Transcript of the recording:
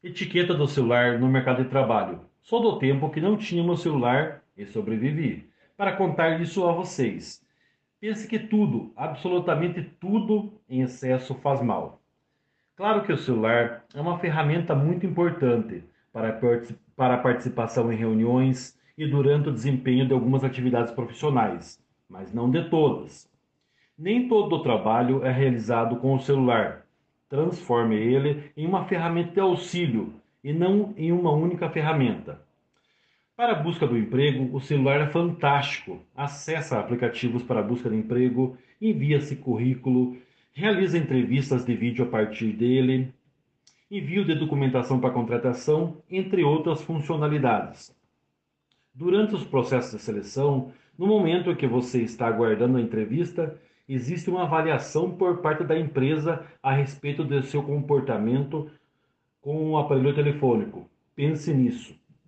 Etiqueta do celular no mercado de trabalho. Sou do tempo que não tinha meu celular e sobrevivi. Para contar isso a vocês. Pense que tudo, absolutamente tudo em excesso faz mal. Claro que o celular é uma ferramenta muito importante para, para a participação em reuniões e durante o desempenho de algumas atividades profissionais, mas não de todas. Nem todo o trabalho é realizado com o celular, transforme ele em uma ferramenta de auxílio e não em uma única ferramenta. Para a busca do emprego, o celular é fantástico. Acessa aplicativos para busca de emprego, envia-se currículo, realiza entrevistas de vídeo a partir dele, envio de documentação para contratação, entre outras funcionalidades. Durante os processos de seleção, no momento em que você está aguardando a entrevista, existe uma avaliação por parte da empresa a respeito do seu comportamento com o aparelho telefônico. Pense nisso.